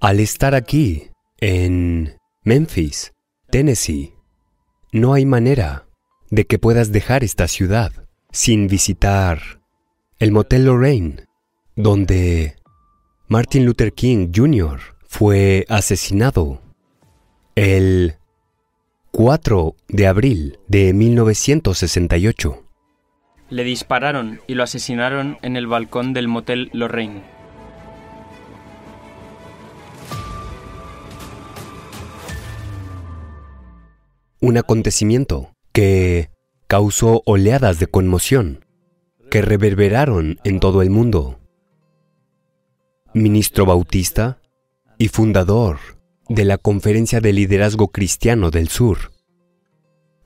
Al estar aquí, en Memphis, Tennessee, no hay manera de que puedas dejar esta ciudad sin visitar el Motel Lorraine, donde Martin Luther King Jr. fue asesinado el 4 de abril de 1968. Le dispararon y lo asesinaron en el balcón del Motel Lorraine. Un acontecimiento que causó oleadas de conmoción que reverberaron en todo el mundo. Ministro Bautista y fundador de la Conferencia de Liderazgo Cristiano del Sur.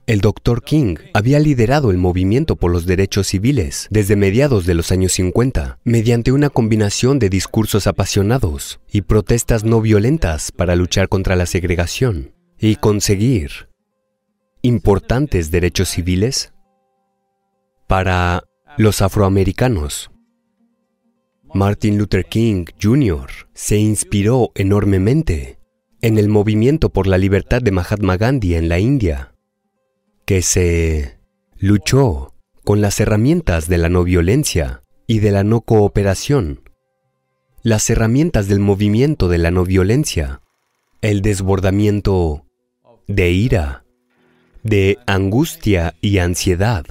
El Dr. King había liderado el movimiento por los derechos civiles desde mediados de los años 50, mediante una combinación de discursos apasionados y protestas no violentas para luchar contra la segregación y conseguir importantes derechos civiles para los afroamericanos. Martin Luther King Jr. se inspiró enormemente en el movimiento por la libertad de Mahatma Gandhi en la India, que se luchó con las herramientas de la no violencia y de la no cooperación, las herramientas del movimiento de la no violencia, el desbordamiento de ira, de angustia y ansiedad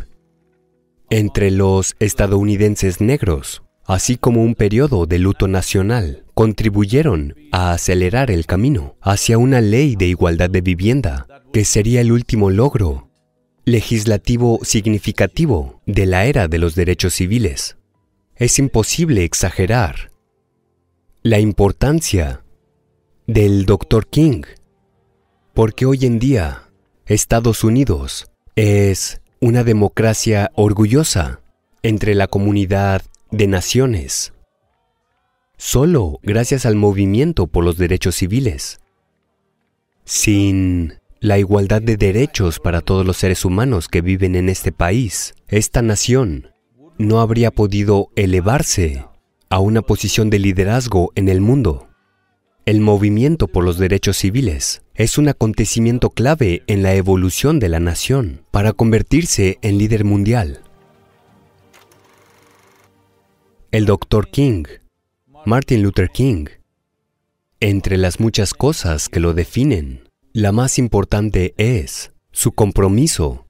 entre los estadounidenses negros, así como un periodo de luto nacional, contribuyeron a acelerar el camino hacia una ley de igualdad de vivienda, que sería el último logro legislativo significativo de la era de los derechos civiles. Es imposible exagerar la importancia del Dr. King, porque hoy en día Estados Unidos es una democracia orgullosa entre la comunidad de naciones, solo gracias al movimiento por los derechos civiles. Sin la igualdad de derechos para todos los seres humanos que viven en este país, esta nación no habría podido elevarse a una posición de liderazgo en el mundo. El movimiento por los derechos civiles es un acontecimiento clave en la evolución de la nación para convertirse en líder mundial. El Dr. King, Martin Luther King, entre las muchas cosas que lo definen, la más importante es su compromiso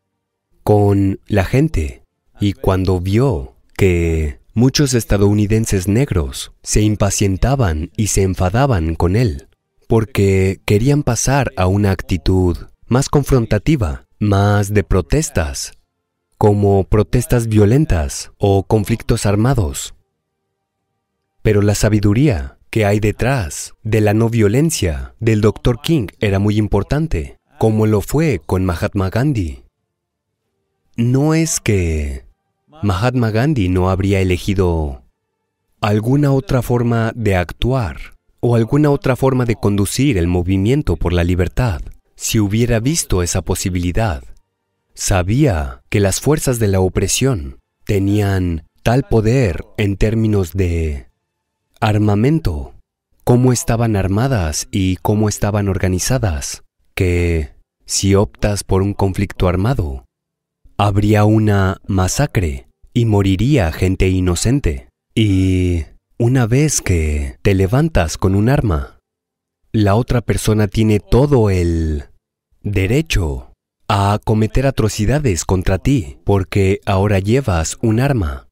con la gente y cuando vio que muchos estadounidenses negros se impacientaban y se enfadaban con él porque querían pasar a una actitud más confrontativa, más de protestas, como protestas violentas o conflictos armados. Pero la sabiduría que hay detrás de la no violencia del Dr. King era muy importante, como lo fue con Mahatma Gandhi. No es que Mahatma Gandhi no habría elegido alguna otra forma de actuar o alguna otra forma de conducir el movimiento por la libertad, si hubiera visto esa posibilidad. Sabía que las fuerzas de la opresión tenían tal poder en términos de armamento, cómo estaban armadas y cómo estaban organizadas, que si optas por un conflicto armado, habría una masacre y moriría gente inocente. Y una vez que te levantas con un arma, la otra persona tiene todo el derecho a cometer atrocidades contra ti porque ahora llevas un arma.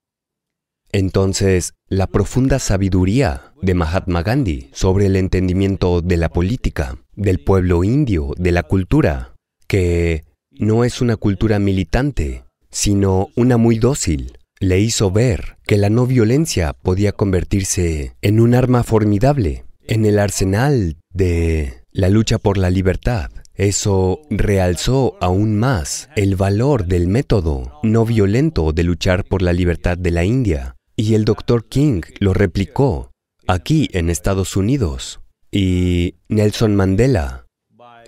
Entonces, la profunda sabiduría de Mahatma Gandhi sobre el entendimiento de la política, del pueblo indio, de la cultura, que no es una cultura militante, sino una muy dócil, le hizo ver que la no violencia podía convertirse en un arma formidable en el arsenal de la lucha por la libertad. Eso realzó aún más el valor del método no violento de luchar por la libertad de la India. Y el Dr. King lo replicó aquí en Estados Unidos. Y Nelson Mandela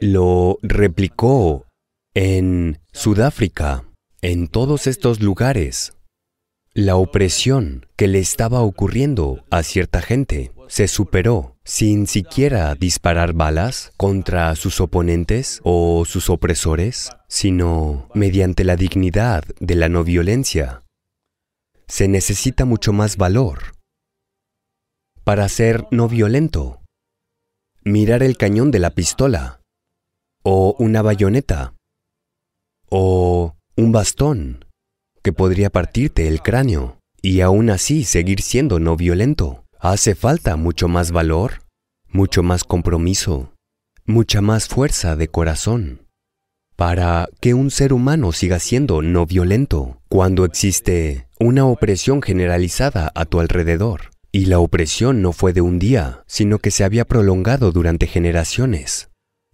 lo replicó en Sudáfrica. En todos estos lugares la opresión que le estaba ocurriendo a cierta gente se superó sin siquiera disparar balas contra sus oponentes o sus opresores, sino mediante la dignidad de la no violencia. Se necesita mucho más valor para ser no violento. Mirar el cañón de la pistola, o una bayoneta, o un bastón que podría partirte el cráneo y aún así seguir siendo no violento. Hace falta mucho más valor, mucho más compromiso, mucha más fuerza de corazón para que un ser humano siga siendo no violento cuando existe una opresión generalizada a tu alrededor. Y la opresión no fue de un día, sino que se había prolongado durante generaciones.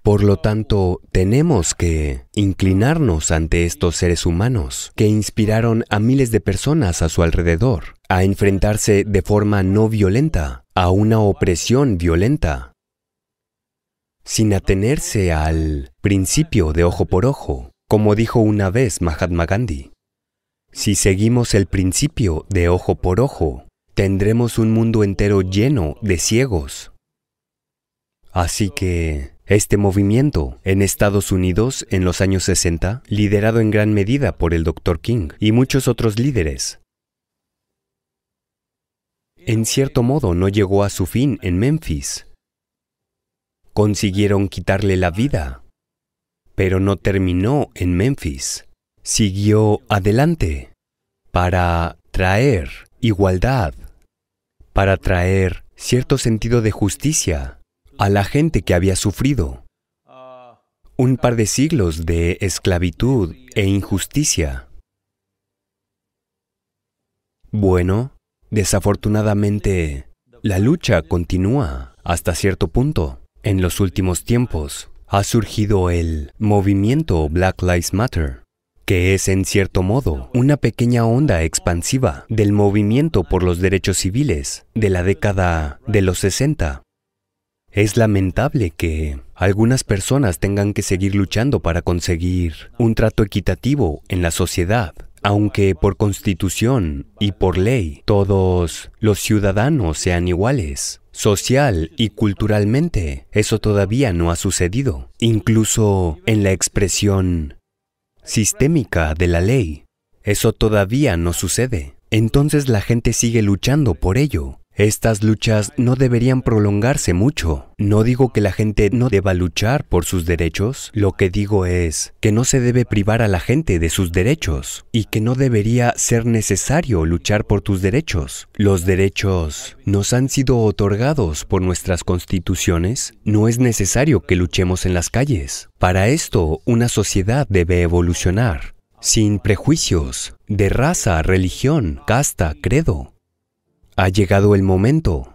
Por lo tanto, tenemos que inclinarnos ante estos seres humanos que inspiraron a miles de personas a su alrededor a enfrentarse de forma no violenta a una opresión violenta, sin atenerse al principio de ojo por ojo, como dijo una vez Mahatma Gandhi. Si seguimos el principio de ojo por ojo, tendremos un mundo entero lleno de ciegos. Así que este movimiento en Estados Unidos en los años 60, liderado en gran medida por el Dr. King y muchos otros líderes, en cierto modo no llegó a su fin en Memphis. Consiguieron quitarle la vida, pero no terminó en Memphis. Siguió adelante para traer igualdad, para traer cierto sentido de justicia a la gente que había sufrido un par de siglos de esclavitud e injusticia. Bueno, desafortunadamente, la lucha continúa hasta cierto punto. En los últimos tiempos ha surgido el movimiento Black Lives Matter, que es en cierto modo una pequeña onda expansiva del movimiento por los derechos civiles de la década de los 60 es lamentable que algunas personas tengan que seguir luchando para conseguir un trato equitativo en la sociedad, aunque por constitución y por ley todos los ciudadanos sean iguales. Social y culturalmente, eso todavía no ha sucedido. Incluso en la expresión sistémica de la ley, eso todavía no sucede. Entonces la gente sigue luchando por ello estas luchas no deberían prolongarse mucho. No digo que la gente no deba luchar por sus derechos, lo que digo es que no se debe privar a la gente de sus derechos y que no debería ser necesario luchar por tus derechos. Los derechos nos han sido otorgados por nuestras constituciones, no es necesario que luchemos en las calles. Para esto, una sociedad debe evolucionar, sin prejuicios de raza, religión, casta, credo ha llegado el momento.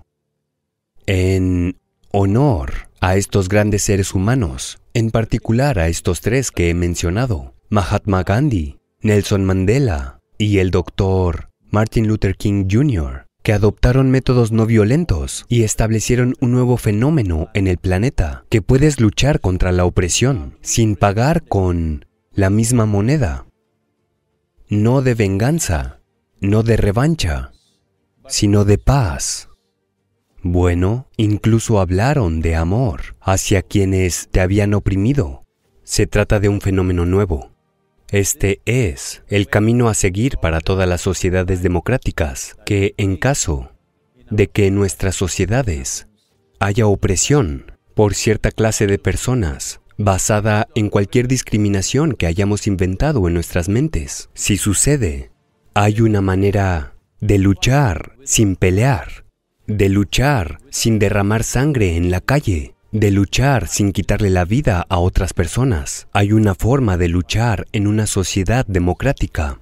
En honor a estos grandes seres humanos, en particular a estos tres que he mencionado, Mahatma Gandhi, Nelson Mandela y el doctor Martin Luther King Jr., que adoptaron métodos no violentos y establecieron un nuevo fenómeno en el planeta, que puedes luchar contra la opresión sin pagar con la misma moneda. No de venganza, no de revancha, sino de paz. Bueno, incluso hablaron de amor hacia quienes te habían oprimido. Se trata de un fenómeno nuevo. Este es el camino a seguir para todas las sociedades democráticas, que en caso de que en nuestras sociedades haya opresión por cierta clase de personas, basada en cualquier discriminación que hayamos inventado en nuestras mentes, si sucede, hay una manera de luchar sin pelear, de luchar sin derramar sangre en la calle, de luchar sin quitarle la vida a otras personas. Hay una forma de luchar en una sociedad democrática.